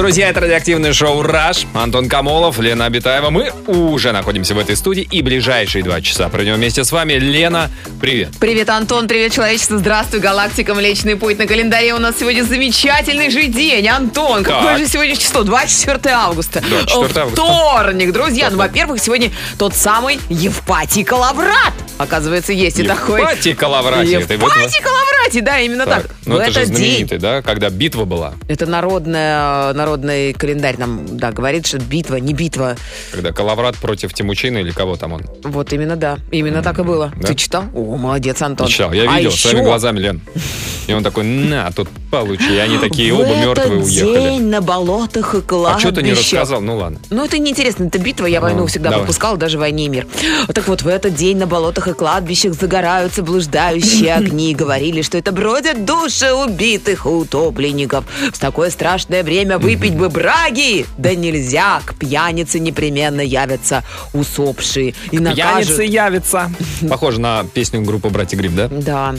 друзья, это радиоактивное шоу «Раш». Антон Камолов, Лена Абитаева. Мы уже находимся в этой студии и ближайшие два часа проведем вместе с вами. Лена, привет. Привет, Антон, привет, человечество, здравствуй, галактика, Млечный Путь. На календаре у нас сегодня замечательный же день. Антон, какое Так. же сегодня число? 24 августа. 24 августа. Вторник, друзья. Ну, во-первых, сегодня тот самый Евпатий Калаврат. Оказывается, есть и такой. Евпатий вот- Евпатий Калавратий, да, именно так. Ну, В это же этот день знаменитый, да, когда битва была. это народная, народный календарь нам, да, говорит, что битва, не битва. Когда Калаврат против Тимучина или кого там он. Вот именно, да. Именно так и было. Да? Ты читал? О, молодец, Антон. Читал. Я А видел еще своими глазами, Лен. И он такой, на, тут получи. И они такие оба мертвые уехали. день на болотах и А кладбищах. что ты не рассказал? Ну ладно. Ну, это неинтересно, это битва, я войну Ну, всегда давай. пропускала, даже в «Войне и мир». Так вот, в этот день на болотах и кладбищах загораются блуждающие огни. Говорили, что это бродят души убитых утопленников. В такое страшное время выпить бы браги. Да нельзя, к пьянице непременно явятся усопшие. И накажут... Пьяница явится. Похоже на песню группы «Братья Гриб», да? Да,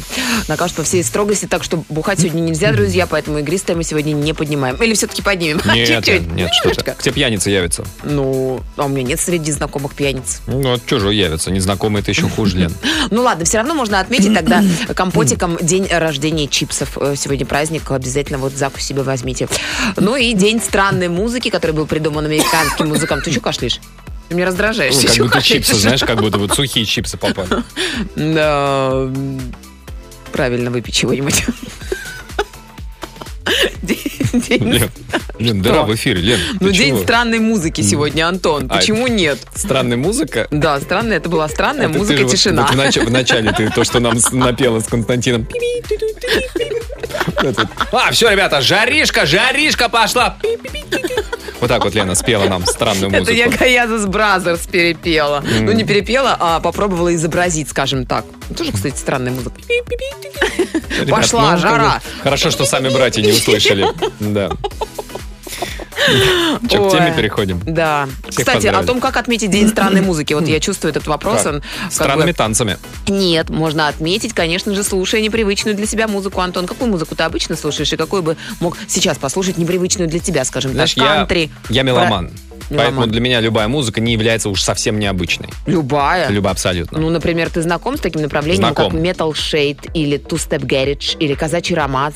накажут по всей строгости, так что бухать сегодня нельзя, друзья, поэтому игристое мы сегодня не поднимаем. Или все-таки поднимем? Нет, Чуть-чуть. нет, Ну, что ты. Где пьяница явится? Ну, а у меня нет среди знакомых пьяниц. Ну, а что же явится? Незнакомый это еще хуже, Лен. Ну ладно, все равно можно отметить тогда компотиком день рождения чипсов. Э, Сегодня праздник, обязательно вот закусь себе возьмите. Ну и день странной музыки, который был придуман американским музыкантом. Ты что кашляешь? Ты меня раздражаешь. Ну, как будто кашляешь? чипсы, знаешь, как будто вот сухие чипсы попали. Да, правильно, выпей чего-нибудь. День- день- Лен, дыра в эфире, Лен. Ну, день чего? странной музыки сегодня, Антон. А, Почему нет? Странная музыка. Да, странная, это была странная Это музыка, вот- тишина. вот в, нач- в начале ты то, что нам напела с Константином. А, все, ребята, жаришка, жаришка пошла. Вот так вот Лена спела нам странную музыку. Это я Gayazovs Brothers перепела. Ну, не перепела, а попробовала изобразить, скажем так. Тоже, кстати, странная музыка. Ребят, пошла ну, жара. Хорошо, что сами братья не услышали. Да. Че, к теме переходим? Да. Всех Кстати, о поздравили. том, как отметить День странной музыки. Вот я чувствую этот вопрос. Он Странными бы- танцами. Нет, можно отметить, конечно же, слушая непривычную для себя музыку. Антон, какую музыку ты обычно слушаешь и какую бы мог сейчас послушать непривычную для тебя, скажем Знаешь, так, я, кантри? я меломан. Меломан. Поэтому для меня любая музыка не является уж совсем необычной. Любая. Любая абсолютно. Ну, например, ты знаком с таким направлением, Знаком. как Metal Shade или Two Step Garage или Казачий романс?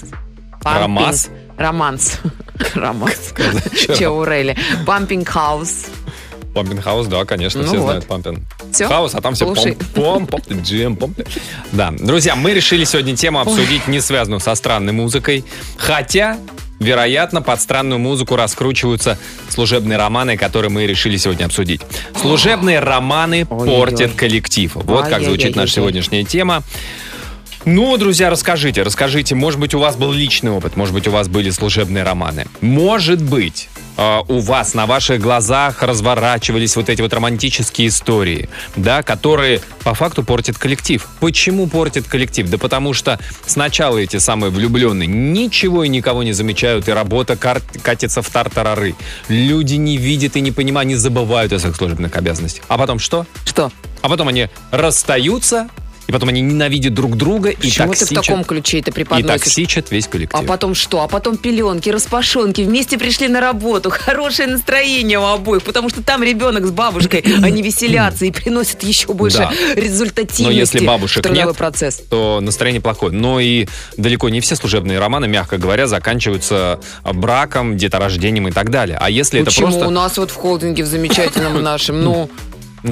Pumping- Романс? Романс. Чаурели. Pumping House. Pumping House, да, конечно, Ну все вот. знают pumping. Всё? House, а там все Слушай. пом пом пом джем пом Да, друзья, мы решили сегодня тему обсудить не связанную со странной музыкой, хотя Вероятно, под странную музыку раскручиваются служебные романы, которые мы решили сегодня обсудить. Служебные романы Ой-ой-ой. портят коллектив. Вот как звучит наша сегодняшняя тема. Ну, друзья, расскажите, расскажите, может быть, у вас был личный опыт, может быть, у вас были служебные романы. Может быть, э, у вас на ваших глазах разворачивались вот эти вот романтические истории, да, которые по факту портят коллектив. Почему портят коллектив? Да потому что сначала эти самые влюбленные ничего и никого не замечают, и работа катится в тартарары. Люди не видят и не понимают, не забывают о своих служебных обязанностях. А потом что? Что? А потом они расстаются, и потом они ненавидят друг друга и Почему ты в токсичат, таком ключе это и преподносишь? токсичат весь коллектив. А потом что? А потом пеленки, распашонки, вместе пришли на работу, хорошее настроение у обоих, потому что там ребенок с бабушкой, они веселятся и приносят еще больше Да. результативности Но если бабушек нет, процесс. то настроение плохое. Но и далеко не все служебные романы, мягко говоря, заканчиваются браком, деторождением и так далее. А если Почему это просто... у нас вот в холдинге в замечательном нашем, ну,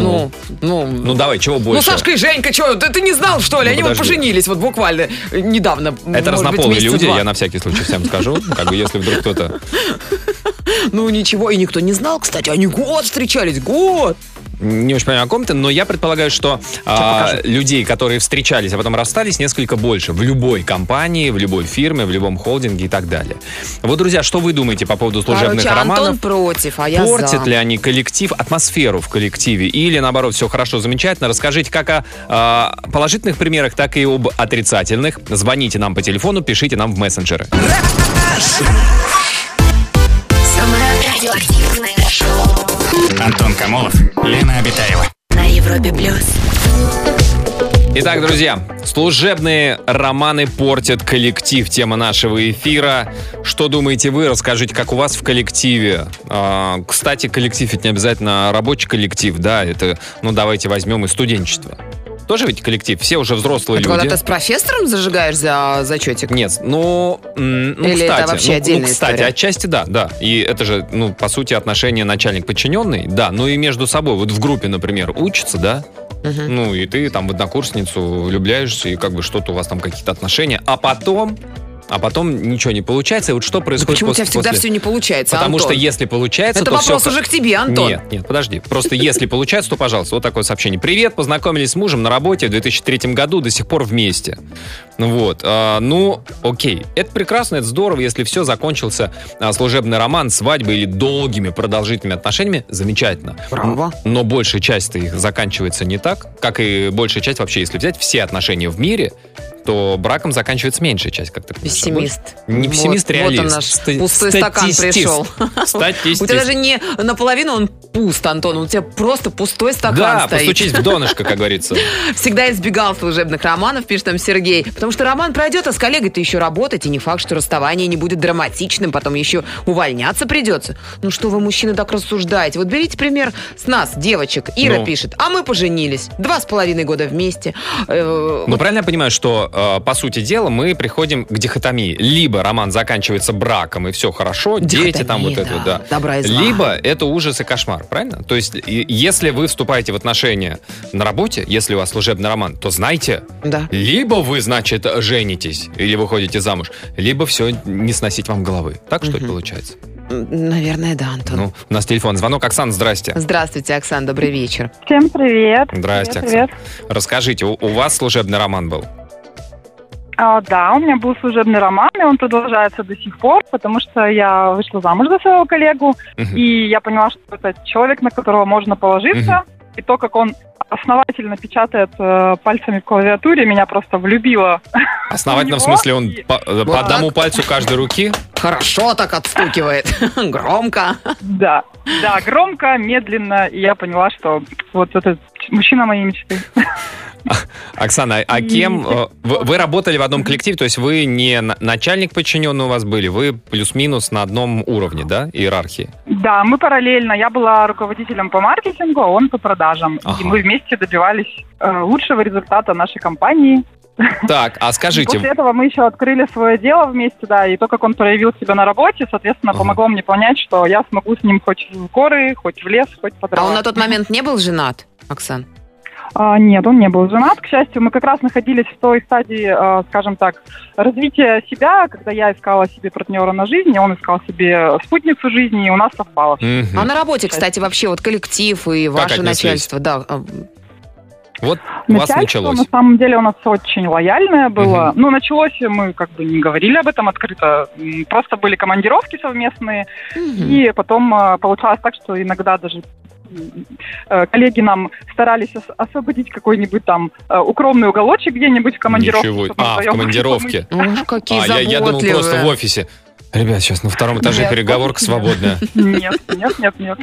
ну, ну, Ну давай, чего ну, больше? Сашка и Женька, что, ты, ты не знал, что ли? Ну, Они вот подожди. поженились вот буквально недавно. это быть, разнополые месяца люди, два. я на всякий случай всем скажу. Как бы если вдруг кто-то... Ну, ничего, и никто не знал, кстати, они год встречались, год. Не очень понимаю, о ком ты, но я предполагаю, что а, людей, которые встречались, а потом расстались, несколько больше в любой компании, в любой фирме, в любом холдинге и так далее. Вот, друзья, что вы думаете по поводу служебных Короче, Антон романов? против, а я Портят за. ли они коллектив, атмосферу в коллективе? Или, наоборот, все хорошо, замечательно? Расскажите как о а, положительных примерах, так и об отрицательных. Звоните нам по телефону, пишите нам в мессенджеры. Самое Радиоактивное Антон Камолов, Лена Обитаева. на Европе плюс. Итак, друзья, служебные романы портят коллектив. Тема нашего эфира. Что думаете вы? Расскажите, как у вас в коллективе. А, кстати, коллектив ведь не обязательно рабочий коллектив, да? Это, ну, давайте возьмем и студенчество. Тоже ведь коллектив, все уже взрослые Это люди. когда ты с профессором зажигаешь за зачетик? Нет, ну, ну, Или это кстати, вообще ну, ну, отдельная кстати, история? отчасти да, да. И это же, ну, по сути, отношения начальник-подчиненный, да. Ну и между собой, вот в группе, например, учатся, да. Ну и ты там в однокурсницу влюбляешься, и как бы что-то у вас там какие-то отношения, а потом, а потом ничего не получается. И вот что Да происходит почему у тебя после, всегда после- все не получается, Потому Антон? что если получается, Это то вопрос всё- уже к тебе, Антон. Нет, нет, подожди. Просто если получается, то, пожалуйста, вот такое сообщение. Привет, познакомились с мужем на работе в 2003 году, до сих пор вместе. Ну Вот. а, ну, окей. Это прекрасно, это здорово, если все закончился а, служебный роман, свадьбой или долгими продолжительными отношениями, замечательно. Браво. Но большая часть их заканчивается не так, как и большая часть вообще, если взять все отношения в мире, то браком заканчивается меньшая часть, как ты понимаешь. Пессимист. больше- Не Вот- пессимист, вот реалист. он наш Ста- пустой стакан пришел. Статистист. У тебя даже не наполовину он пуст, Антон, у тебя просто пустой стакан Да, стоит. постучись в донышко, как говорится. Всегда избегал служебных романов, пишет нам Сергей. Потому что роман пройдет, а с коллегой-то еще работать, и не факт, что расставание не будет драматичным, потом еще увольняться придется. Ну что вы, мужчины, так рассуждаете? Вот берите пример с нас, девочек. Ира Ну. пишет, а мы поженились. Два с половиной года вместе. Э, Ну, правильно я понимаю, что, э, по сути дела, мы приходим к дихотомии. Либо роман заканчивается браком, и все хорошо, дети там вот Дихотомия, это, да. да. Добра и зла. Либо это ужас и кошмар, правильно? То есть, и- если вы вступаете в отношения на работе, если у вас служебный роман, то знайте, Да. либо вы, значит, женитесь, или выходите замуж, либо все не сносить вам головы. Так, что ли, получается? Наверное, да, Антон. Ну, у нас телефон. Звонок. Оксан, здрасте. Здравствуйте, Оксана, добрый вечер. Всем привет. Здрасте, привет, Оксан. Расскажите, у, у вас служебный роман был? А, да, у меня был служебный роман, и он продолжается до сих пор, потому что я вышла замуж за своего коллегу, Мгм. и я поняла, что это человек, на которого можно положиться, и то, как он основательно печатает э, пальцами в клавиатуре, меня просто влюбило. Основательно, в смысле, он и- по, э, по одному пальцу каждой руки? Хорошо так отстукивает. Громко. Да, да, громко, медленно, и я поняла, что вот это мужчина моей мечты. Оксана, а кем... э, Вы, работали в одном коллективе, то есть вы не на- начальник подчиненный у вас были, вы плюс-минус на одном уровне, да, иерархии? Да, мы параллельно. Я была руководителем по маркетингу, а он по продажам. Ага. И мы вместе добивались э, лучшего результата нашей компании. Так, а скажите, После этого мы еще открыли свое дело вместе, да, и то, как он проявил себя на работе, соответственно, Ага. помогло мне понять, что я смогу с ним хоть в горы, хоть в лес, хоть по А он на тот момент не был женат, Оксан? А, нет, он не был женат, к счастью. Мы как раз находились в той стадии, э, скажем так, развития себя, когда я искала себе партнера на жизнь, и он искал себе спутницу жизни, и у нас совпало. мгм. А на работе, кстати, вообще вот коллектив и ваше отнеслись? начальство, да. а, вот у вас Начальство, началось. на самом деле, у нас очень лояльное было. Ну, началось, мы как бы не говорили об этом открыто. Просто были командировки совместные. мгм. И потом э, получалось так, что иногда даже коллеги нам старались ос- освободить какой-нибудь там э, укромный уголочек где-нибудь в командировке. Ничего. А, в командировке. Уж какие А, я, я думал просто в офисе. Ребят, сейчас на втором этаже Нет, переговорка нет. свободная. Нет, нет, нет, нет.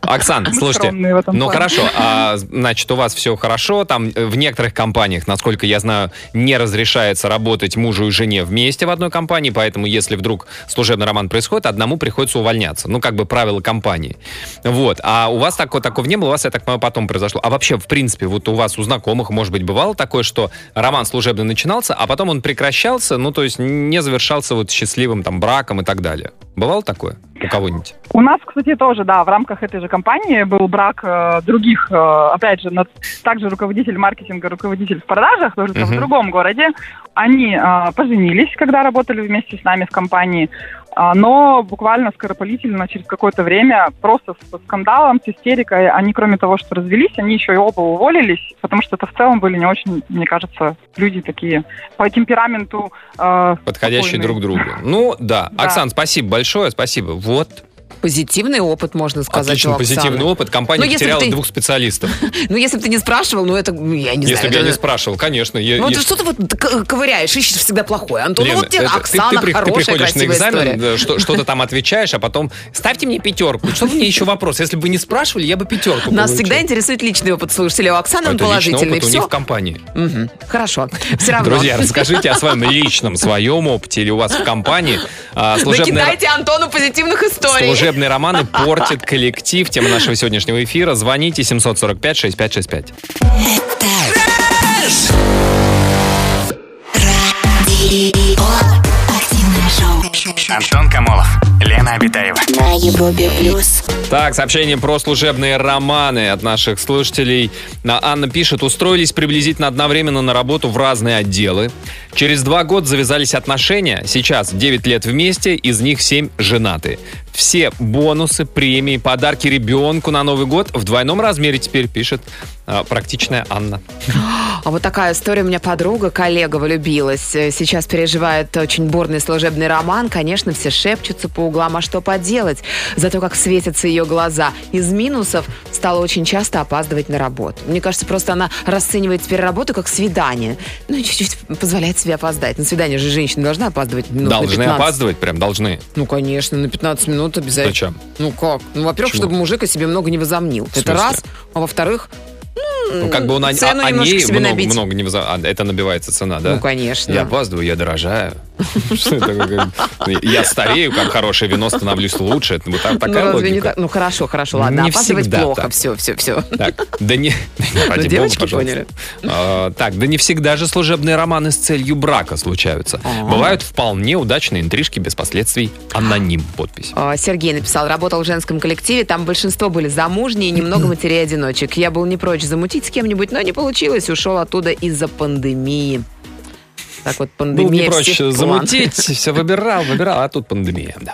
Оксан, Мы слушайте, ну плане. хорошо, а, значит, у вас все хорошо, там э, в некоторых компаниях, насколько я знаю, не разрешается работать мужу и жене вместе в одной компании, поэтому если вдруг служебный роман происходит, одному приходится увольняться, ну как бы правила компании. Вот, а у вас такого, такого не было, у вас, я так понимаю, потом произошло. А вообще, в принципе, вот у вас, у знакомых, может быть, бывало такое, что роман служебный начинался, а потом он прекращался, ну то есть не завершался вот счастливым там браком и так далее. Бывало такое у кого-нибудь? У нас, кстати, тоже, да, в рамках этой же компании был брак э, других, э, опять же, над- также руководитель маркетинга, руководитель в продажах, только в Мгм. другом городе. Они э, поженились, когда работали вместе с нами в компании, но буквально скоропалительно, через какое-то время, просто со скандалом, с истерикой, они, кроме того, что развелись, они еще и оба уволились, потому что это в целом были не очень, мне кажется, люди такие по темпераменту э, подходящие спокойные. друг другу. Ну, да. Да. Оксан, спасибо большое, спасибо. Вот. Позитивный опыт, можно сказать, Отлично, позитивный опыт. Компания Ну, если потеряла ты- двух специалистов. Ну, если бы ты не спрашивал, ну, это, ну, я не Если знаю. бы я не спрашивал, конечно. Ну, ты что ты вот ковыряешь, ищешь всегда плохое. Антон, вот тебе Оксана, при- ты хорошая, приходишь на экзамен, что-то там отвечаешь, а потом ставьте мне пятерку. Что мне еще вопрос? Если бы вы не спрашивали, я бы пятерку Нас всегда интересует личный опыт слушателя. У Оксаны он положительный. у них в компании. Хорошо. Все равно. Друзья, расскажите о своем личном, своем опыте или у вас в компании. А, Накидайте Антону позитивных историй. Служебные романы портят коллектив. Тема нашего сегодняшнего эфира. Звоните 745-6565. Активное шоу Антон Камолов, Лена Обитаева. на Европе плюс. Так, сообщение про служебные романы от наших слушателей. На- Анна пишет, устроились приблизительно одновременно на работу в разные отделы. Через два года завязались отношения. Сейчас 9 лет вместе, из них 7 женаты. Все бонусы, премии, подарки ребенку на Новый год в двойном размере теперь, пишет а, практичная Анна. А вот такая история. У меня подруга, коллега влюбилась. Э, Сейчас переживает очень бурный служебный роман. Конечно, все шепчутся по углам, а что поделать? Зато как светятся ее глаза. Из минусов стала очень часто опаздывать на работу. Мне кажется, просто она расценивает теперь работу как свидание. Ну, и чуть-чуть позволяет себе опоздать. На свидание же женщина должна опаздывать минут на должны 15. опаздывать, прям должны. Ну, конечно, на 15 минут обязательно. Зачем? Ну как? Ну, во-первых, Почему? чтобы мужик о себе много не возомнил. Это раз. А во-вторых, Ну, как бы он о, о- о ней много, набить. много не выза- а, Это набивается цена, да? ну, конечно. Я опаздываю, я дорожаю. Что это такое? Я старею, как хорошее вино, становлюсь лучше. Это вот так- Ну, такая разве не так? Ну, хорошо, хорошо, ладно. Не Опаздывать всегда плохо. так. Все, все, все. Так, да не... ради бога, девочки пожалуйста. поняли. А, так, да не всегда же служебные романы с целью брака случаются. Ага. Бывают вполне удачные интрижки без последствий. Аноним подпись. А, Сергей написал, работал в женском коллективе, там большинство были замужние и немного матерей-одиночек. Я был не прочь замутить с кем-нибудь, но не получилось, ушел оттуда из-за пандемии. Так вот, Был пандемия не прочь всех замутить, все выбирал, выбирал, а тут пандемия. Да.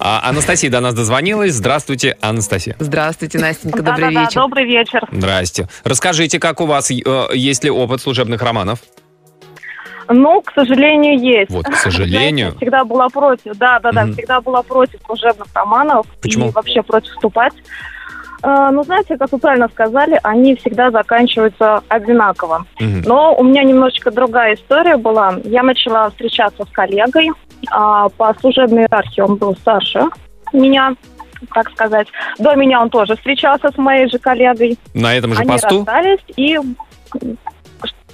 А, Анастасия до нас дозвонилась. Здравствуйте, Анастасия. Здравствуйте, Настенька, добрый Да-да-да, вечер. добрый вечер. Здрасте. Расскажите, как у вас, э, есть ли опыт служебных романов? Ну, к сожалению, есть. Вот, к сожалению. Знаете, всегда была против, да, да, да, Мгм. всегда была против служебных романов Почему? и вообще против вступать. Э, ну, знаете, как вы правильно сказали, они всегда заканчиваются одинаково. Мгм. Но у меня немножечко другая история была. Я начала встречаться с коллегой. а, по служебной иерархии он был старше меня, так сказать. До меня он тоже встречался с моей же коллегой. На этом же Они посту? расстались и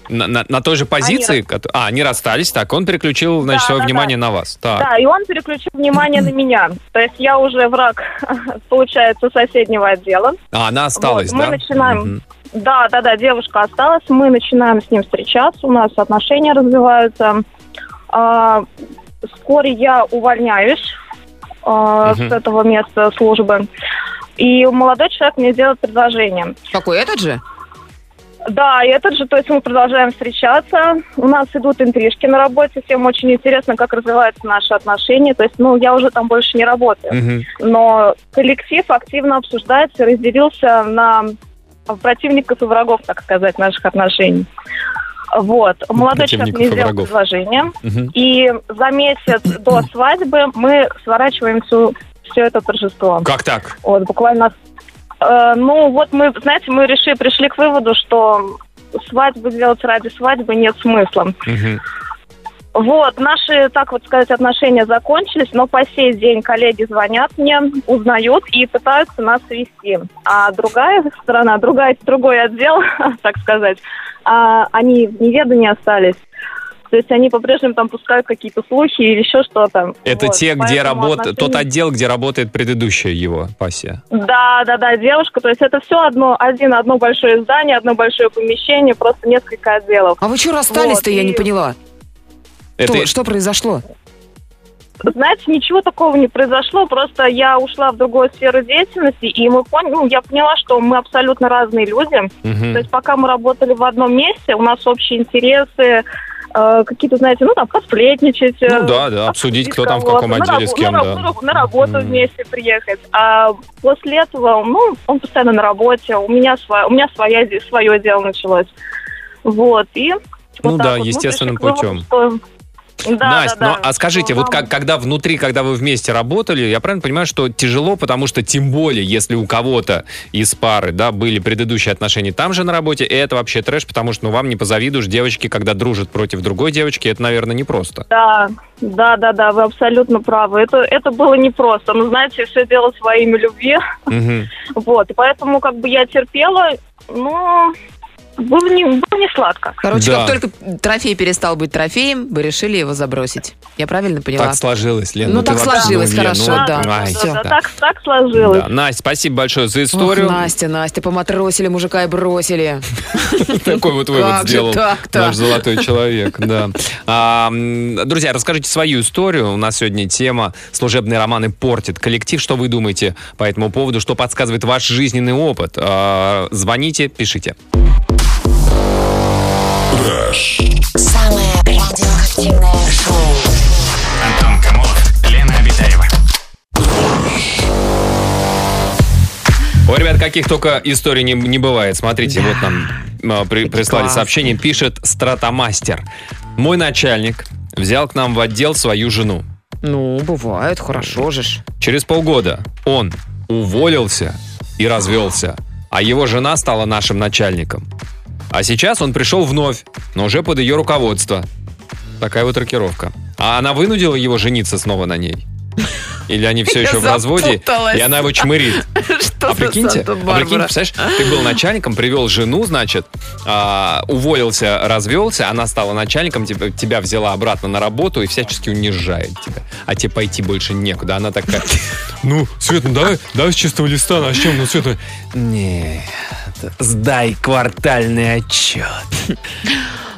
На, на- на той же позиции? кото- А, они расстались, так, он переключил, значит, Да, свое да, внимание на вас. Так. Да, и он переключил внимание на меня. То есть я уже враг, получается, соседнего отдела. А, она осталась, Вот, мы да? начинаем. Мгм. Да, да, да, девушка осталась. Мы начинаем с ним встречаться, у нас отношения развиваются. А, вскоре я увольняюсь а, с этого места службы. И молодой человек мне делает предложение. Какой этот же? Да, и этот же, то есть мы продолжаем встречаться. У нас идут интрижки на работе. Всем очень интересно, как развиваются наши отношения. То есть, ну, я уже там больше не работаю. Мгм. Но коллектив активно обсуждается, разделился на противников и врагов, так сказать, наших отношений. Вот. Молодой человек мне сделал врагов. предложение. Мгм. И за месяц до свадьбы мы сворачиваем всю, все это торжество. Как так? Вот, буквально. Э, ну, вот мы, знаете, мы решили, пришли к выводу, что свадьбу делать ради свадьбы нет смысла. Вот, наши, так вот сказать, отношения закончились, но по сей день коллеги звонят мне, узнают и пытаются нас свести. А другая сторона, другая, другой отдел, так сказать, а, они в неведании остались. То есть они по-прежнему там пускают какие-то слухи или еще что-то. Это Вот, те, где работает, тот отдел, где работает предыдущая его пассия. Да, да, да, девушка. То есть это все одно, один, одно большое здание, одно большое помещение, просто несколько отделов. А вы что расстались-то, Вот, я не и- поняла. Это Что, что произошло? Знаете, ничего такого не произошло, просто я ушла в другую сферу деятельности, и мы поняли, ну, я поняла, что мы абсолютно разные люди. Мгм. То есть пока мы работали в одном месте, у нас общие интересы, э, какие-то, знаете, ну, там, посплетничать. э, Ну да, да, обсудить, кто там в каком отделе с кем, на, да. на работу Мгм. вместе приехать. А после этого, ну, он постоянно на работе, у меня, сва- у меня своя, свое дело началось. Вот, и... Ну вот да, вот мы естественным пришли к выводу, путем. что Да, Настя, да, ну да. а скажите, вот Нам- как, когда внутри, когда вы вместе работали, я правильно понимаю, что тяжело, потому что тем более, если у кого-то из пары, да, были предыдущие отношения там же на работе, и это вообще трэш, потому что, ну, вам не позавидуешь девочки, когда дружат против другой девочки, это, наверное, непросто. Да, да, да, да, вы абсолютно правы. Это, это было непросто. Но, знаете, все дело своей любви. Мгм. Вот, и поэтому как бы я терпела, но было не, было не сладко. Короче, Да. как только трофей перестал быть трофеем, вы решили его забросить. Я правильно поняла? Так сложилось, Лен. Ну, ты так сложилось, ну, Лен, хорошо, ну, да. Да, да. так, так сложилось. Да. Настя, спасибо большое за историю. Ох, Настя, Настя, поматросили мужика и бросили. Такой вот вывод сделал наш золотой человек, да. А, друзья, расскажите свою историю. У нас сегодня тема «Служебные романы портит коллектив». Что вы думаете по этому поводу? Что подсказывает ваш жизненный опыт? А, Звоните, пишите. Самое радиоактивное шоу. Антон Камолов, Лена Обитаева. Ой, ребят, каких только историй не, не бывает. Смотрите, вот нам а, при- прислали класс. сообщение. Пишет Стратомастер. Мой начальник взял к нам в отдел свою жену. Ну, бывает, хорошо же ж. Через полгода он уволился и развелся, а его жена стала нашим начальником. А сейчас он пришел вновь, но уже под ее руководство. Такая вот рокировка. А она вынудила его жениться снова на ней? Или они все еще в разводе, и она его чмырит? Что А прикиньте, а прикинь, представляешь, ты был начальником, привел жену, значит, а, уволился, развелся, она стала начальником, тебя, тебя взяла обратно на работу и всячески унижает тебя. А тебе пойти больше некуда. Она такая, ну, Свет, ну давай, давай с чистого листа начнем, ну, Свет, нет, сдай квартальный отчет.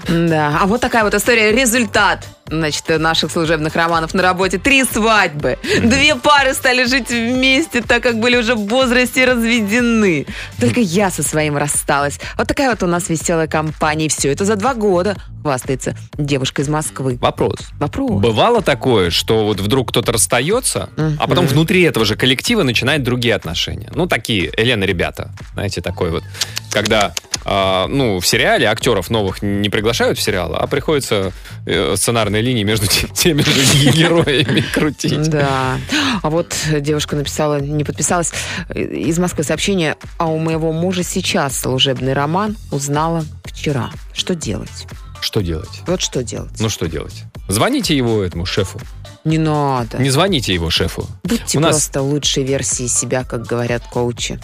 Да, а вот такая вот история. Результат, значит, наших служебных романов на работе. Три свадьбы. Две пары стали жить вместе, так как были уже в возрасте разведены. Только я со своим рассталась. Вот такая вот у нас веселая компания. И все это за два года, хвастается девушка из Москвы. Вопрос. Вопрос. Бывало такое, что вот вдруг кто-то расстается, а потом внутри этого же коллектива начинают другие отношения. Ну, такие, Елена, ребята, знаете, такой вот, когда, а, ну, в сериале актеров новых не приглашают в сериал, а приходится э, сценарные линии между те- теми же героями крутить. Да. А вот девушка написала, не подписалась, э, из Москвы сообщение, а у моего мужа сейчас служебный роман узнала вчера. Что делать? Что делать? Вот что делать? Ну, что делать? Звоните его этому шефу. Не надо. Не звоните его шефу. Будьте У нас- просто лучшей версией себя, как говорят коучи.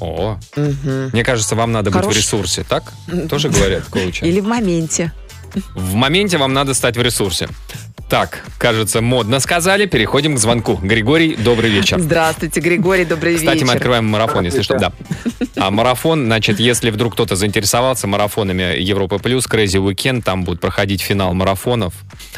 О, Мгм. мне кажется, вам надо быть в Хорош- ресурсе, так? Тоже говорят коучи. Или в моменте. В моменте вам надо стать в ресурсе. Так, кажется, модно сказали. Переходим к звонку. Григорий, добрый вечер. Здравствуйте, Григорий, добрый Кстати, вечер. мы открываем марафон, если что. Да. А марафон, значит, если вдруг кто-то заинтересовался марафонами Европа Плюс, Crazy Weekend, там будет проходить финал марафонов.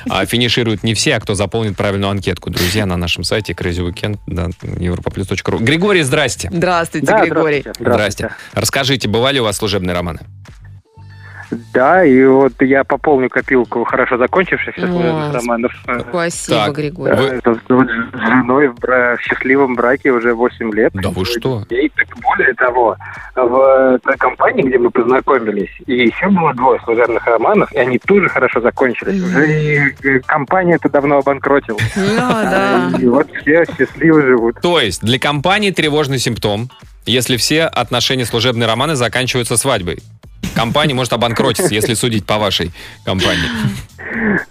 А финишируют не все, а кто заполнит правильную анкетку. Друзья, на нашем сайте Crazy Weekend, да, europaplus.ru. Григорий, здрасте. Здравствуйте, Да, Григорий. здравствуйте. Здрасте. Расскажите, бывали у вас служебные романы? Да, и вот я пополню копилку хорошо закончившихся служебных романов. Спасибо, Так, Григорий. Вы- вот с женой в, бра- в счастливом браке уже 8 лет. Да вы что? И так более того, в той компании, где мы познакомились, и еще было двое служебных романов, и они тоже хорошо закончились. Уже и э, компания это давно обанкротила. Да, да. И вот все счастливо живут. То есть для компании тревожный симптом, если все отношения служебные романы заканчиваются свадьбой. Компания может обанкротиться, если судить по вашей компании.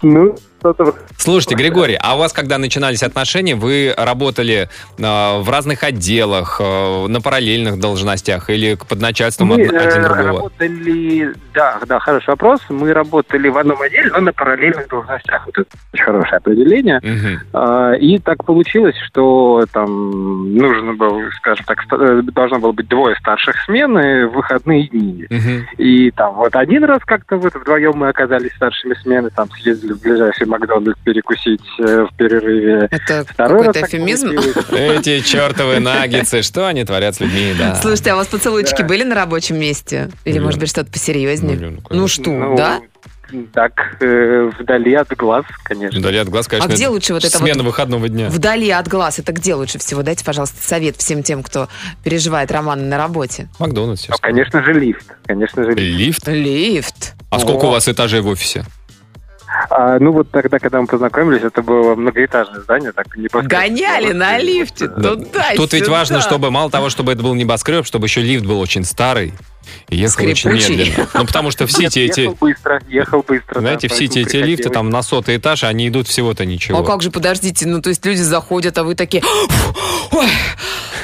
Ну, что-то... Слушайте, Григорий, а у вас, когда начинались отношения, вы работали э, в разных отделах, э, на параллельных должностях или под начальством Мы од- один э, другого? работали, да, да, хороший вопрос. Мы работали в одном отделе, но на параллельных должностях. Это очень хорошее определение. Мгм. А, И так получилось, что там нужно было, скажем так, э, должно было быть двое старших смены в выходные дни. Мгм. И там вот один раз как-то вот вдвоем мы оказались старшими смены, там съездили в ближайший Макдональдс перекусить э, в перерыве. Это Второй какой-то эфемизм. Эти чертовы наггетсы, что они творят с людьми, да. Слушайте, а у вас поцелуйчики Да. были на рабочем месте? Или, может быть, что-то посерьезнее? ну, ну, Ну что, Ну, да? Так, э, вдали от глаз, конечно. Вдали от глаз, конечно. А где лучше вот это Смена вот выходного дня. Вдали от глаз. Это где лучше всего? Дайте, пожалуйста, совет всем тем, кто переживает романы на работе. Макдональдс. Ну, конечно же, лифт. Конечно же, лифт. Лифт? Лифт. А сколько О. у вас этажей в офисе? А, ну вот тогда, когда мы познакомились, это было многоэтажное здание, так небоскреб. Гоняли на лифте Да. туда Тут ведь важно, чтобы мало того, чтобы это был небоскреб, чтобы еще лифт был очень старый и ехал очень Скрипучий. медленно. Ну, потому что все те эти... Ехал быстро, ехал быстро. Знаете, да, все эти, поэтому эти лифты там на сотый этаж, они идут всего-то ничего. А как же, подождите, ну то есть люди заходят, а вы такие, ой,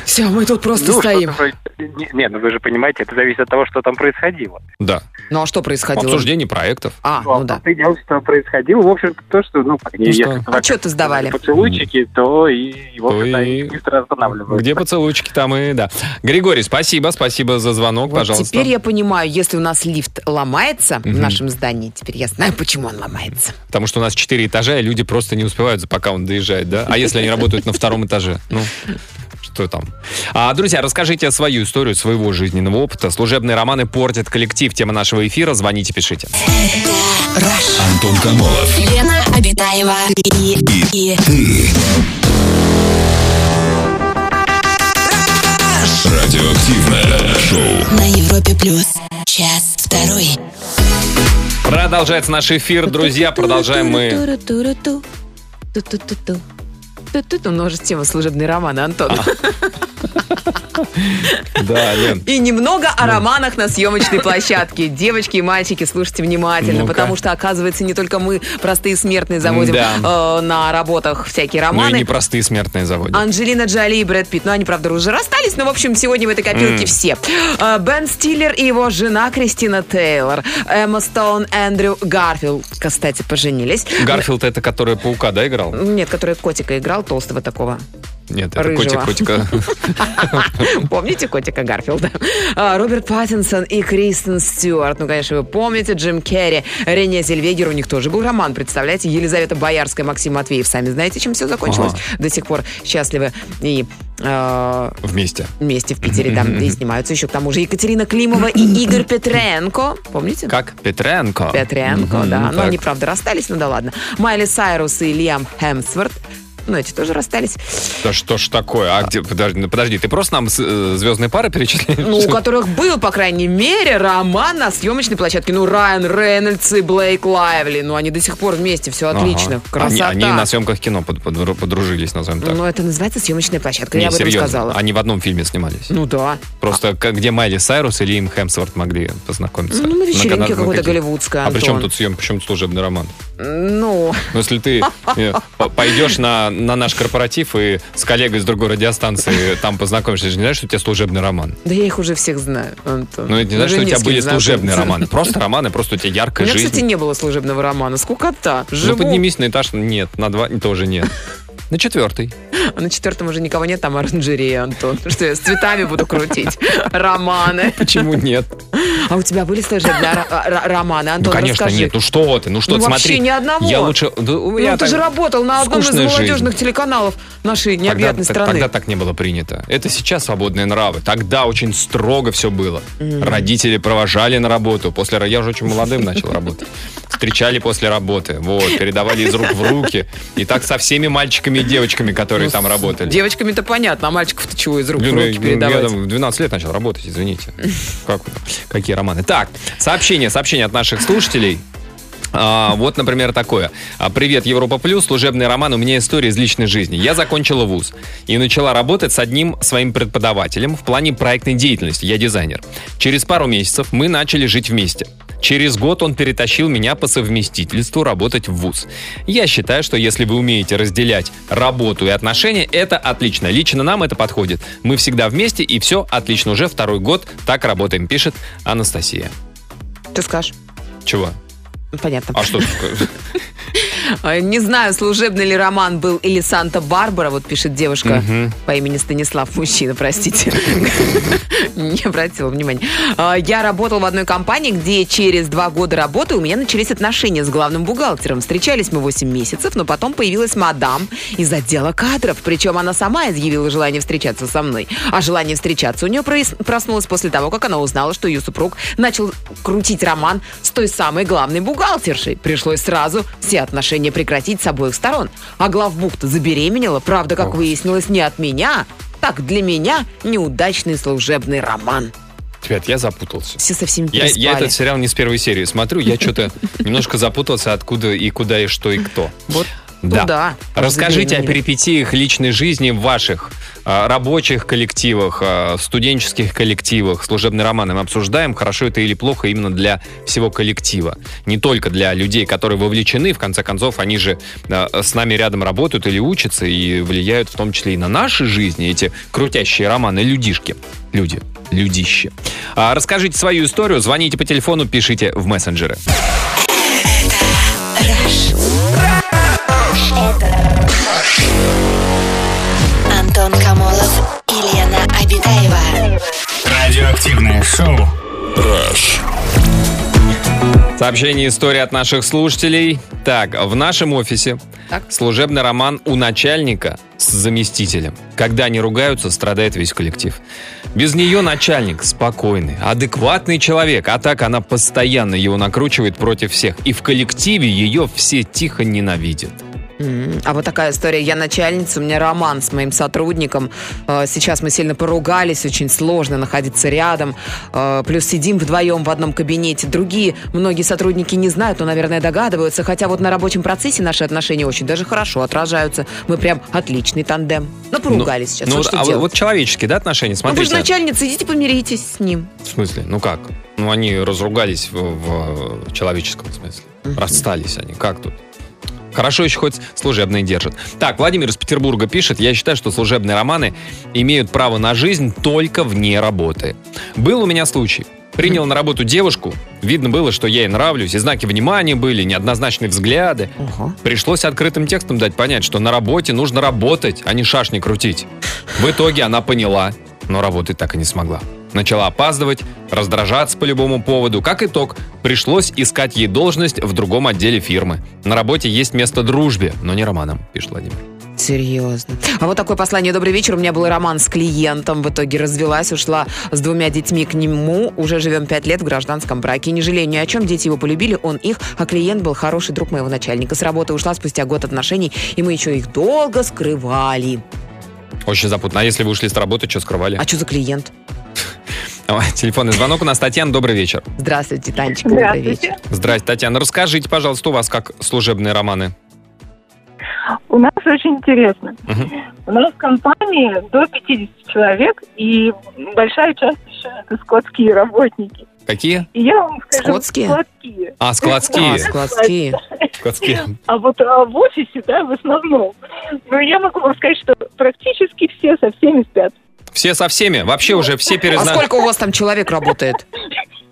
все, мы тут просто Ну, стоим. что-то вроде- Не, не, ну вы же понимаете, это зависит от того, что там происходило. Да. Ну а что происходило? Обсуждение проектов. А, Ну, а ну да. ты делал, что происходило. В общем-то, то, что, ну, Ну, если что? два Отчеты сдавали. поцелуйчики, то и его То и- быстро останавливают. Где поцелуйчики, там и да. Григорий, спасибо, спасибо за звонок, Вот пожалуйста. теперь я понимаю, если у нас лифт ломается в нашем здании, теперь я знаю, почему он ломается. Потому что у нас четыре этажа, и люди просто не успевают, пока он доезжает, да? А если они работают на втором этаже? Ну, что там? А, друзья, расскажите свою историю своего жизненного опыта. Служебные романы портят коллектив. Тема нашего эфира. Звоните, пишите. Антон Камолов. Лена Обитаева и, и, Радиоактивное шоу. на Европе плюс. Час второй. Продолжается наш эфир, друзья. Продолжаем мы. Ту-ту-ту-ту. Ту-ту-ту. Ну, уже тема служебные романы, Антон. Да, Лен. И немного о романах на съемочной площадке. Девочки и мальчики, слушайте внимательно, Ну-ка. потому что, оказывается, не только мы, простые смертные, заводим Да. э, на работах всякие Ну и романы. непростые смертные заводят. Анджелина Джоли и Брэд Питт. Ну, они, правда, уже расстались, но, в общем, сегодня в этой копилке все. Э, Бен Стиллер и его жена Кристина Тейлор. Эмма Стоун, Эндрю Гарфилд, кстати, поженились. Гарфилд это который паука, да, играл? Нет, который котика играл, толстого такого. Нет, это Рыжего. котик-котика. Помните котика Гарфилда? А, Роберт Паттинсон и Кристен Стюарт. Ну, конечно, вы помните Джим Керри, Рене Зельвегер. У них тоже был роман, представляете? Елизавета Боярская, Максим Матвеев. Сами знаете, чем все закончилось? До сих пор счастливы и э, Вместе. вместе в Питере там и снимаются еще к тому же Екатерина Климова и Игорь Петренко. Помните? Как Петренко. Петренко, да. Но они, правда, расстались, ну да ладно. Майли Сайрус и Лиам Хемсворт. Ну, эти тоже расстались. Да что ж такое? А где, подожди, ну, подожди, ты просто нам э, звездные пары перечисляешь? Ну, у которых был, по крайней мере, роман на съемочной площадке. Ну, Райан Рейнольдс и Блейк Лайвли. Ну, они до сих пор вместе, все Ага. отлично. Они, Красота. они на съемках кино под- под- подружились, назовем так. Ну, это называется съемочная площадка. Не, я об этом серьезно. сказала. Они в одном фильме снимались. Ну, да. Просто как- где Майли Сайрус или им Хемсворт могли познакомиться? Ну, на вечеринке на- на какой-то голливудской, А при чем Антон. тут съем, при чем тут служебный роман? Ну, Ну, если ты э, пойдешь на, на наш корпоратив и с коллегой с другой радиостанции там познакомишься, же не знаешь, что у тебя служебный роман. да я их уже всех знаю, Антон. Ну, это не знаешь, что у тебя были служебные романы. Просто романы, просто у тебя У яркая меня, жизнь. кстати, не было служебного романа. Скукота. Ну, Живу. поднимись на этаж, нет, на два тоже нет. На четвертый. А на четвертом уже никого нет, там оранжерея, Антон. Что я с цветами буду крутить? Романы. Почему нет? А у тебя были служебные ро- романы, Ну, Антон, конечно, расскажи. нет. Ну что ты, ну что Ну, ты, вообще смотри. ни одного. Я лучше... да, у Ну, ты же работал на одном из жизнь. молодежных телеканалов нашей необъятной Тогда, страны. тогда так не было принято. Это сейчас свободные нравы. Тогда очень строго все было. Родители провожали на работу. После я уже очень молодым начал работать. Встречали после работы. Вот, передавали из рук в руки. И так со всеми мальчиками и девочками, которые там работали. Девочками-то понятно, а мальчиков-то чего из рук Блин, в ну, руки я передавать? там в 12 лет начал работать, извините. Как? Какие романы? Так, сообщение, сообщение от наших слушателей. А, вот, например, такое. А, Привет, Европа Плюс, служебный роман, у меня история из личной жизни. Я закончила вуз и начала работать с одним своим преподавателем в плане проектной деятельности. Я дизайнер. Через пару месяцев мы начали жить вместе. Через год он перетащил меня по совместительству работать в ВУЗ. Я считаю, что если вы умеете разделять работу и отношения, это отлично. Лично нам это подходит. Мы всегда вместе, и все отлично. Уже второй год так работаем, пишет Анастасия. Ты скажешь? Чего? Понятно. А что? А, Не знаю, служебный ли роман был или Санта-Барбара, вот пишет девушка по имени Станислав, мужчина, простите. Не обратила внимания. А, Я работал в одной компании, где через два года работы у меня начались отношения с главным бухгалтером. Встречались мы 8 месяцев, но потом появилась мадам из отдела кадров. Причем она сама изъявила желание встречаться со мной. А желание встречаться у нее проснулось после того, как она узнала, что ее супруг начал крутить роман с той самой главной бухгалтершей. Пришлось сразу все отношения прекратить с обоих сторон. А главбухта забеременела, правда, как выяснилось, не от меня. Так, для меня неудачный служебный роман. Ребят, я запутался. Все со всеми Я, я этот сериал не с первой серии смотрю, я что-то немножко запутался, откуда и куда, и что, и кто. Вот Да. туда. Расскажите о перипетиях личной жизни в ваших а, рабочих коллективах, а, студенческих коллективах. Служебный роман мы обсуждаем, хорошо это или плохо именно для всего коллектива. Не только для людей, которые вовлечены, в конце концов, они же а, с нами рядом работают или учатся и влияют в том числе и на наши жизни, эти крутящие романы, людишки. Люди. Людище. Расскажите свою историю, звоните по телефону, пишите в мессенджеры. Антон Камолов и Лена Обитаева. Радиоактивное шоу. Сообщение истории от наших слушателей. Так, в нашем офисе Так. служебный роман у начальника с заместителем. Когда они ругаются, страдает весь коллектив. Без нее начальник спокойный, адекватный человек, а так она постоянно его накручивает против всех. И в коллективе ее все тихо ненавидят. А вот такая история. Я начальница, у меня роман с моим сотрудником. Э, Сейчас мы сильно поругались, очень сложно находиться рядом. Э, Плюс сидим вдвоем в одном кабинете. Другие, многие сотрудники не знают, но, наверное, догадываются. Хотя вот на рабочем процессе наши отношения очень даже хорошо отражаются. Мы прям отличный тандем. Ну, поругались сейчас. Ну, вот а делать? вот человеческие, да, отношения? Ну, вы же Смотрите. начальница, идите помиритесь с ним. В смысле? Ну как? Ну они разругались в, в человеческом смысле. Расстались они. Как тут? Хорошо еще хоть служебные держат. Так, Владимир из Петербурга пишет, я считаю, что служебные романы имеют право на жизнь только вне работы. Был у меня случай. Принял на работу девушку, видно было, что я ей нравлюсь, и знаки внимания были, неоднозначные взгляды. Ого. Пришлось открытым текстом дать понять, что на работе нужно работать, а не шашни крутить. В итоге она поняла, но работать так и не смогла. Начала опаздывать, раздражаться по любому поводу. Как итог, пришлось искать ей должность в другом отделе фирмы. На работе есть место дружбе, но не романам, пишет Владимир. Серьезно. А вот такое послание. Добрый вечер. У меня был роман с клиентом. В итоге развелась, ушла с двумя детьми к нему. Уже живем пять лет в гражданском браке. Не жалею ни о чем. Дети его полюбили, он их. А клиент был хороший друг моего начальника. С работы ушла спустя год отношений. И мы еще их долго скрывали. Очень запутанно. А если вы ушли с работы, что скрывали? А что за клиент? Телефонный звонок у нас. Татьяна, добрый вечер. Здравствуйте, Танечка. Добрый вечер. Здрасте, Татьяна. Расскажите, пожалуйста, у вас как служебные романы? У нас очень интересно. Мгм. У нас в компании до 50 человек, и большая часть еще это скотские работники. Какие? И я вам скажу, Скотские? складские. А, складские. А, складские. Складские. А вот а, в офисе, да, в основном. Ну, я могу вам сказать, что практически все со всеми спят. Все со всеми? Вообще уже все А перезнали. сколько у вас там человек работает?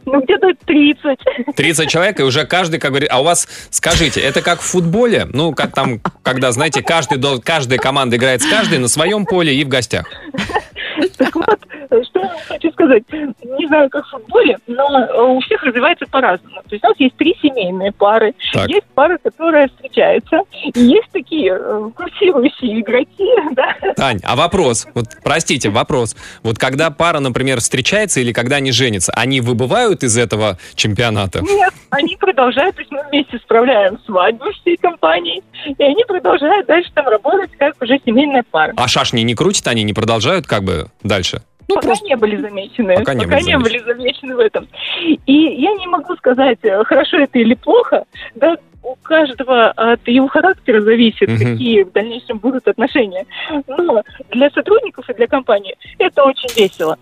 Ну, где-то 30. 30 человек, и уже каждый, как говорит, а у вас, скажите, это как в футболе? Ну, как там, когда, знаете, каждый, каждая команда играет с каждой на своем поле и в гостях. Так вот, что я вам хочу сказать. Знаю, как в футболе, но э, у всех развивается по-разному. То есть у нас есть три семейные пары, Так. есть пара, которая встречается, и есть такие э, курсирующие игроки, да, Тань, а вопрос, вот простите, вопрос. Вот когда пара, например, встречается или когда они женятся, они выбывают из этого чемпионата? Нет, они продолжают, то есть мы вместе справляем свадьбу всей компании, и они продолжают дальше там работать как уже семейная пара. А шашни не крутят, они не продолжают как бы дальше? Ну, пока просто... не были замечены. Пока не были не были замечены в этом. И я не могу сказать, э, хорошо это или плохо. Да, у каждого от его характера зависит, Мгм. какие в дальнейшем будут отношения. Но для сотрудников и для компании это очень весело.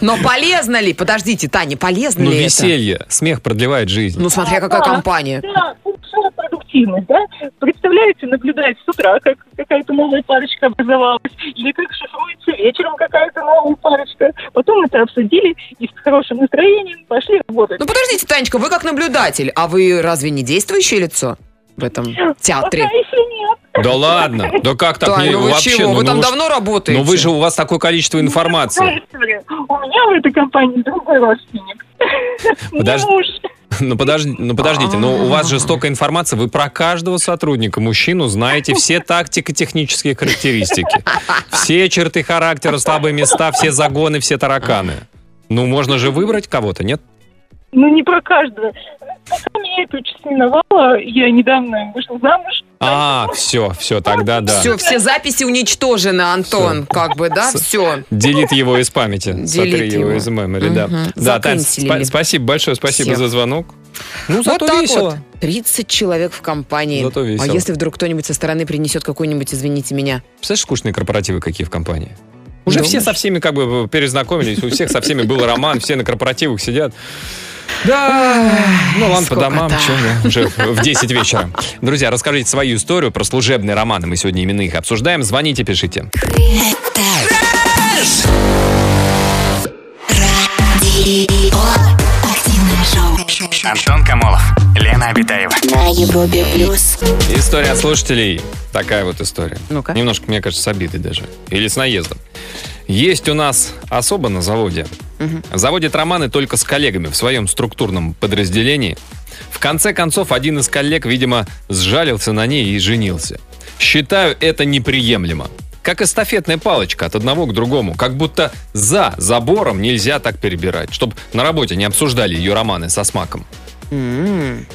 Но полезно ли? Подождите, Таня, полезно Ну, ли это? веселье, смех продлевает жизнь. Ну, смотря какая компания. Да, большая продуктивность, да? Представляете, наблюдать с утра, как какая-то новая парочка образовалась, или как шифруется вечером какая-то новая парочка. Потом это обсудили и с хорошим настроением пошли работать. Ну, подождите, Танечка, вы как наблюдатель, а вы разве не действующее лицо в этом театре? Пока еще нет. Да ладно, да как так? Тань, Не, ну вы вообще, чего? ну, Вы ну там уж- давно работаете? Ну вы же, у вас такое количество информации. Другая история. У меня в этой компании другой родственник. Подожди. Ну, подожди, ну подождите, но у вас же столько информации, вы про каждого сотрудника, мужчину, знаете все тактико-технические характеристики, все черты характера, слабые места, все загоны, все тараканы. Ну, можно же выбрать кого-то, нет? Ну, не про каждого. Меня это очень миновало. Я недавно вышла замуж. А, все, все, тогда да. Все, все записи уничтожены, Антон, как бы, да, все. Делит его из памяти. Делит его из мемори, да. Да, Тань, спасибо большое, спасибо за звонок. Ну, Вот зато так весело. вот. 30 человек в компании. Зато весело. А если вдруг кто-нибудь со стороны принесет какой-нибудь, извините меня? Представляешь, скучные корпоративы какие в компании? Уже все Думаешь? со всеми как бы перезнакомились, у всех со всеми был роман, все на корпоративах сидят. Да, ну ладно, по домам, чё, уже в 10 вечера. Друзья, расскажите свою историю про служебные романы. Мы сегодня именно их обсуждаем. Звоните, пишите. Радио. Активное шоу. Антон Камолов, Лена Обитаева. На Европе плюс. История от слушателей. Такая вот история. Ну-ка. Немножко, мне кажется, с обидой даже. Или с наездом. Есть у нас особо на заводе. Заводит романы только с коллегами в своем структурном подразделении. В конце концов, один из коллег, видимо, сжалился на ней и женился. Считаю это неприемлемо. Как эстафетная палочка от одного к другому. Как будто за забором нельзя так перебирать. Чтобы на работе не обсуждали ее романы со смаком. М.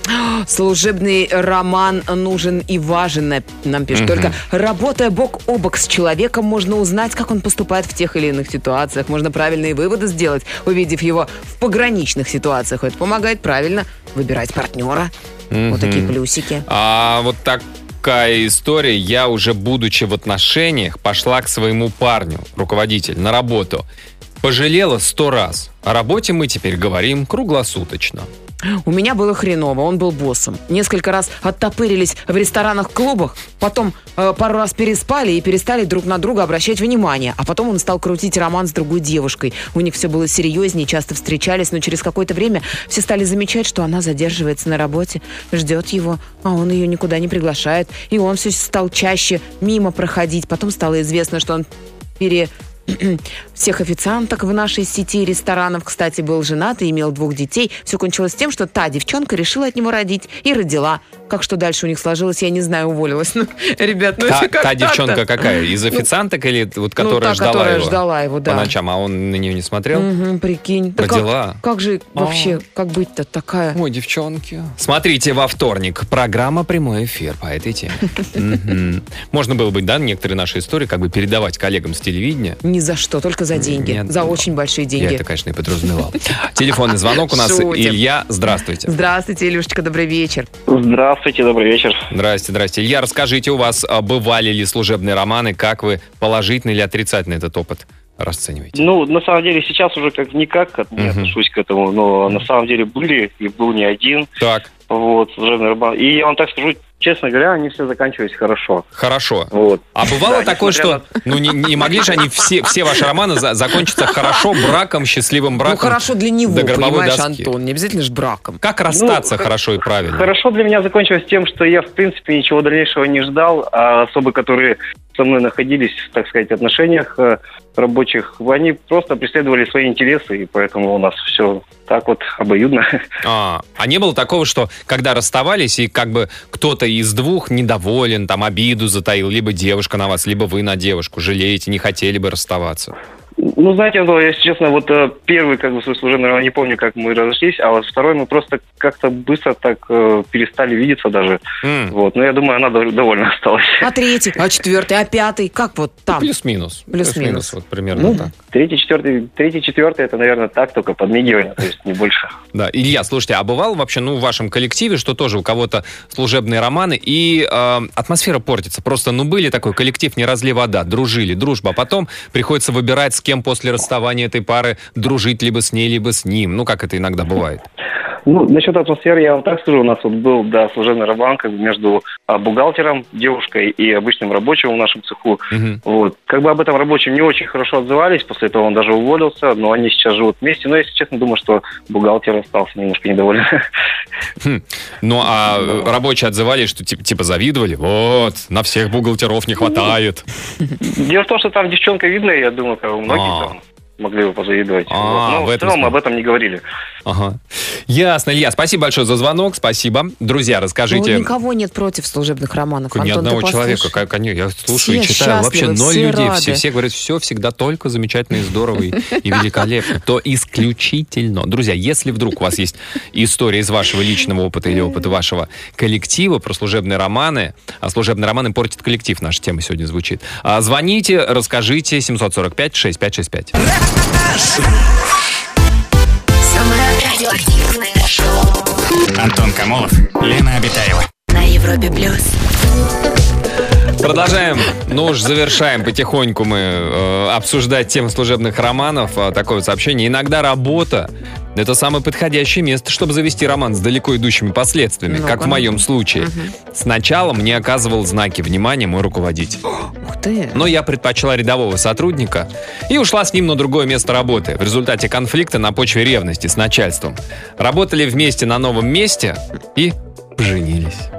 Служебный роман нужен и важен, на- нам пишут. Мгм. Только работая бок о бок с человеком, можно узнать, как он поступает в тех или иных ситуациях. Можно правильные выводы сделать, увидев его в пограничных ситуациях. Это помогает правильно выбирать партнера. Вот такие плюсики. А вот такая история. Я уже, будучи в отношениях, пошла к своему парню, руководитель, на работу. Пожалела сто раз. О работе мы теперь говорим круглосуточно. У меня было хреново, он был боссом. Несколько раз оттопырились в ресторанах, клубах, потом э, пару раз переспали и перестали друг на друга обращать внимание. А потом он стал крутить роман с другой девушкой. У них все было серьезнее, часто встречались, но через какое-то время все стали замечать, что она задерживается на работе, ждет его, а он ее никуда не приглашает. И он все стал чаще мимо проходить. Потом стало известно, что он пере всех официанток в нашей сети ресторанов, кстати, был женат и имел двух детей. Все кончилось тем, что та девчонка решила от него родить и родила. Как что дальше у них сложилось, я не знаю, уволилась. Ну, ребят, ну Та, это как та девчонка какая? Из официанток или вот Ну, которая та, ждала которая его? ждала его, да. По ночам, а он на нее не смотрел? Мгм, прикинь. Да как- Родила. Как, же А. вообще, как быть-то такая? Ой, девчонки. Смотрите во вторник. Программа «Прямой эфир» по этой теме. Можно было бы, да, некоторые наши истории как бы передавать коллегам с телевидения. Ни за что, только за деньги. Нет, за очень большие Я деньги. это, конечно, и подразумевал. Телефонный звонок у нас. Шутим. Илья, здравствуйте. Здравствуйте, Илюшечка, добрый вечер. Здравствуйте, добрый вечер. Здрасте, здрасте. Илья, расскажите, у вас а, бывали ли служебные романы? Как вы положительно или отрицательно этот опыт расцениваете? Ну, на самом деле, сейчас уже как никак не отношусь к этому, но на самом деле были, и был не один, Так, вот, служебный роман. И я вам так скажу, честно говоря, они все заканчивались хорошо. хорошо. Вот. А бывало Да, такое, что ну не, не могли же они все, все ваши романы за- закончиться хорошо браком, счастливым браком? ну, хорошо для него, до понимаешь, доски. Антон. Не обязательно же браком. Как расстаться Ну, хорошо и правильно? Хорошо для меня закончилось тем, что я, в принципе, ничего дальнейшего не ждал, а особы, которые со мной находились, так сказать, в отношениях э, рабочих, они просто преследовали свои интересы, и поэтому у нас все так вот обоюдно. А, а не было такого, что когда расставались, и как бы кто-то из двух недоволен, там обиду затаил, либо девушка на вас, либо вы на девушку, жалеете, не хотели бы расставаться? Ну, знаете, Антон, если честно, вот э, первый, как бы, свой служебный роман, не помню, как мы разошлись, а вот второй мы просто как-то быстро так э, перестали видеться даже. М, Вот, но я думаю, она дов- довольно осталась. А третий, а четвертый, а пятый, как вот там? Плюс-минус. Плюс-минус. Вот примерно Ну, так. третий, четвертый, третий, четвертый, это, наверное, так, только подмигивание, то есть не больше. Да, Илья, слушайте, а бывало вообще, ну, в вашем коллективе, что тоже у кого-то служебные романы, и э, атмосфера портится. Просто, ну, были такой коллектив «Не разли вода», дружили, дружба. А потом приходится выбирать, с кем после расставания этой пары дружить либо с ней, либо с ним. Ну, как это иногда бывает. Ну, насчет атмосферы я вам так скажу, у нас вот был, да, служебный роман как бы между а, бухгалтером, девушкой и обычным рабочим в нашем цеху. Мгм. Вот. Как бы об этом рабочем не очень хорошо отзывались, после этого он даже уволился, но они сейчас живут вместе. Но, если честно, думаю, что бухгалтер остался немножко недоволен. Хм. Ну, а э, рабочие отзывались, что типа, типа завидовали? Вот, на всех бухгалтеров не хватает. Дело в том, что там девчонка видная, я думаю, как многие А. там могли бы позавидовать. А, Вот. Но в в, этом целом смысле. об этом не говорили. Ага. Ясно, Илья, спасибо большое за звонок, спасибо. Друзья, Ну, расскажите... никого нет против служебных романов. Ни Антон, одного человека, как они, я слушаю и Все читаю, вообще ноль людей, рады. все, все говорят, все всегда только замечательно и здорово и, и великолепно, то исключительно. Друзья, если вдруг у вас есть история из вашего личного опыта или опыта вашего коллектива про служебные романы, а служебные романы портят коллектив, наша тема сегодня звучит, а, звоните, расскажите 745-6565. Самое радиоактивное шоу Антон Камолов, Лена Обитаева. на Европе плюс. Продолжаем, ну уж завершаем потихоньку мы э, обсуждать тему служебных романов. А, такое вот сообщение. Иногда работа – это самое подходящее место, чтобы завести роман с далеко идущими последствиями, Ну, как в моем случае. Сначала мне оказывал знаки внимания мой руководитель. Ух ты. Но я предпочла рядового сотрудника и ушла с ним на другое место работы в результате конфликта на почве ревности с начальством. Работали вместе на новом месте и поженились.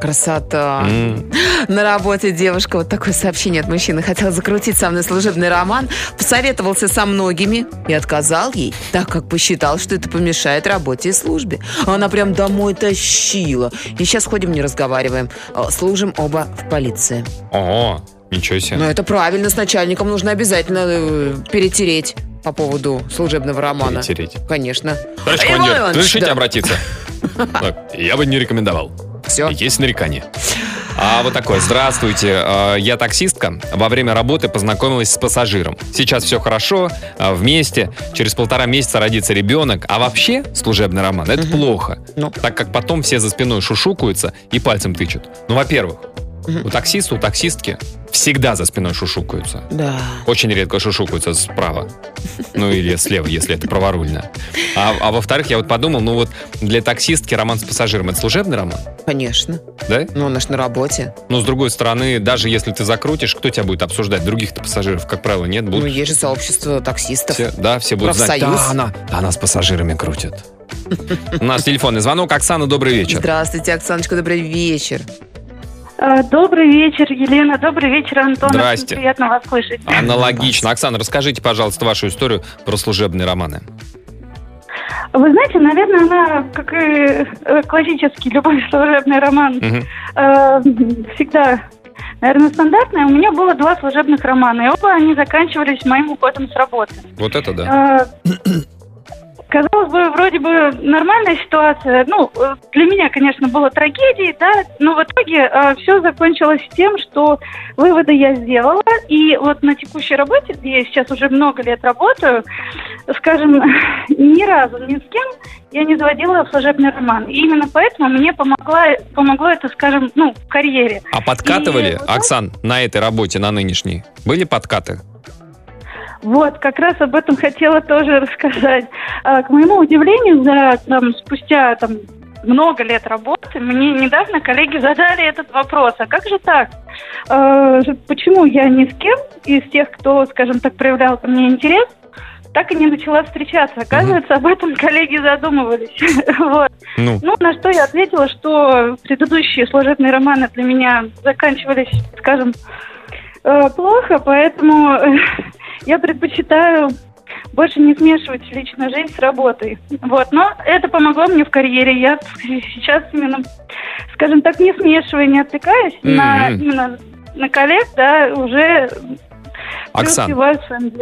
Красота. М. На работе девушка, вот такое сообщение от мужчины, хотел закрутить со мной служебный роман, посоветовался со многими и отказал ей, так как посчитал, что это помешает работе и службе. Она прям домой тащила. И сейчас ходим, не разговариваем. А, Служим оба в полиции. О, ничего себе. Но это правильно, с начальником нужно обязательно э, перетереть по поводу служебного романа. Перетереть. Конечно. Товарищ командир, разрешите да. обратиться? Я бы не рекомендовал. Все. Есть нарекания. А вот такое. Здравствуйте, э, я таксистка. Во время работы познакомилась с пассажиром. Сейчас все хорошо, э, вместе. Через полтора месяца родится ребенок. А вообще служебный роман это плохо. Ну. Так как потом все за спиной шушукаются и пальцем тычут. Ну, во-первых, у таксиста, у таксистки всегда за спиной шушукаются. Да. Очень редко шушукаются справа. Ну или слева, если это праворульно. А, а во-вторых, я вот подумал, ну вот для таксистки роман с пассажиром это служебный роман, Конечно. да? Ну, он аж на работе. Но с другой стороны, даже если ты закрутишь, кто тебя будет обсуждать? Других-то пассажиров, как правило, нет. Ну, Будут есть же сообщество таксистов. все, да, все будут знать. Профсоюз. Да, она, да, она с пассажирами крутит. У нас телефонный звонок. Оксана, добрый вечер. Здравствуйте, Оксаночка, добрый вечер. Э, Добрый вечер, Елена. Добрый вечер, Антон. Здрасте. Очень приятно вас слышать. Аналогично. Оксана, расскажите, пожалуйста, вашу историю про служебные романы. Вы знаете, наверное, она, как и э, классический любой служебный роман, э, всегда, наверное, стандартная. У меня было два служебных романа, и оба они заканчивались моим уходом с работы. Вот это да. Э, Казалось бы, вроде бы нормальная ситуация. Ну, э, для меня, конечно, было трагедией, да, но в итоге все закончилось тем, что выводы я сделала. И вот на текущей работе, где я сейчас уже много лет работаю, скажем, ни разу ни с кем я не заводила служебный роман. И именно поэтому мне помогла, помогло это, скажем, ну, в карьере. А подкатывали, И Оксан, на этой работе, на нынешней? Были подкаты? Вот, как раз об этом хотела тоже рассказать. А, К моему удивлению, за, там, спустя там, много лет работы, мне недавно коллеги задали этот вопрос. А как же так? Же- Почему я ни с кем из тех, кто, скажем так, проявлял ко мне интерес, так и не начала встречаться. Оказывается, об этом коллеги задумывались. Вот. Ну, Ну, на что я ответила, что предыдущие служебные романы для меня заканчивались, скажем, э, плохо, поэтому я предпочитаю больше не смешивать личную жизнь с работой. Вот, но это помогло мне в карьере. Я сейчас именно, скажем так, не смешивая, не отвлекаясь на Мгм. именно на коллег, да, уже Оксан.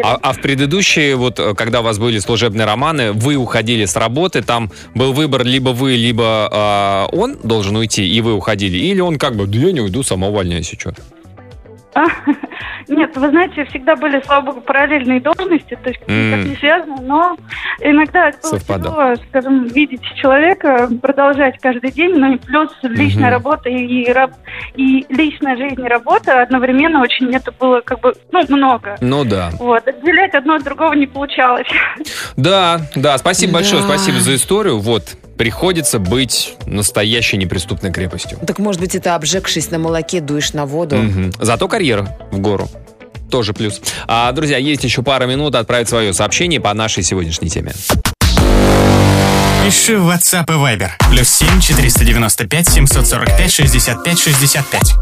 А, а в предыдущие, вот э, когда у вас были служебные романы, вы уходили с работы, там был выбор либо вы, либо а, он должен уйти, и вы уходили, или он как бы, да я не уйду, сама увольняюсь, и что? А, Нет, вы знаете, всегда были, слава богу, параллельные должности, то есть никак не связаны, но иногда было Совпадало. тяжело, скажем, видеть человека, продолжать каждый день, ну и плюс личная Мгм. работа и, раб- и личная жизнь и работа одновременно очень это было как бы, ну, много. Ну да. Вот, отделять одно от другого не получалось. Да, да, спасибо Да. большое, спасибо за историю. Вот, приходится быть настоящей неприступной крепостью. Так, может быть, это обжегшись на молоке, дуешь на воду. Мгм. Зато карьера в гору. Тоже плюс. А, друзья, есть еще пара минут отправить свое сообщение по нашей сегодняшней теме. Пиши в WhatsApp и Viber. Плюс 7 495 745 65 65.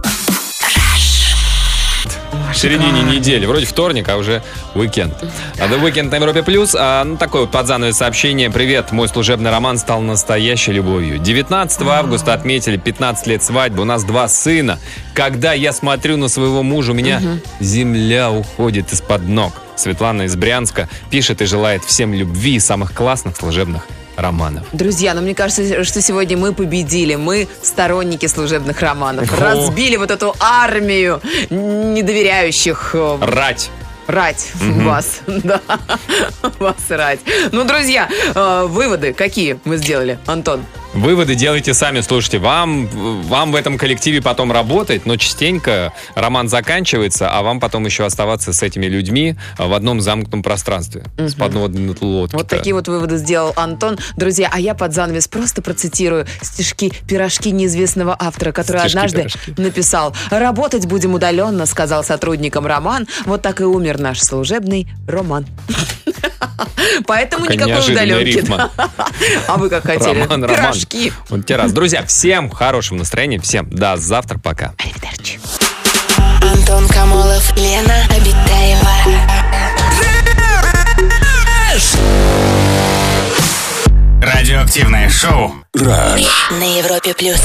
В середине недели. Вроде вторник, а уже уикенд. А The Weekend на Европе Плюс. А, ну, такое вот подзановое сообщение. Привет, мой служебный роман стал настоящей любовью. 19 августа отметили 15 лет свадьбы. У нас два сына. Когда я смотрю на своего мужа, у меня земля уходит из-под ног. Светлана из Брянска пишет и желает всем любви и самых классных служебных романов. Друзья, ну мне кажется, что сегодня мы победили. Мы сторонники служебных романов. О. Разбили вот эту армию недоверяющих э, Рать. рать Мгм. вас. Да, вас рать. Ну, друзья, э, выводы какие мы сделали, Антон? Выводы делайте сами. Слушайте, вам, вам в этом коллективе потом работать, но частенько роман заканчивается, а вам потом еще оставаться с этими людьми в одном замкнутом пространстве. С подводной лодки. Вот такие вот выводы сделал Антон. Друзья, а я под занавес просто процитирую стишки «Пирожки» неизвестного автора, который Стишки, однажды пирожки. написал «Работать будем удаленно», сказал сотрудникам Роман. Вот так и умер наш служебный Роман. Поэтому никакой удаленки. А вы как хотели? Роман, Роман. Пирожки. Вот те раз. Друзья, всем хорошего настроения, всем до завтра, пока. Антон Камолов, Лена Обитаева. Радиоактивное шоу. Раш. На Европе плюс.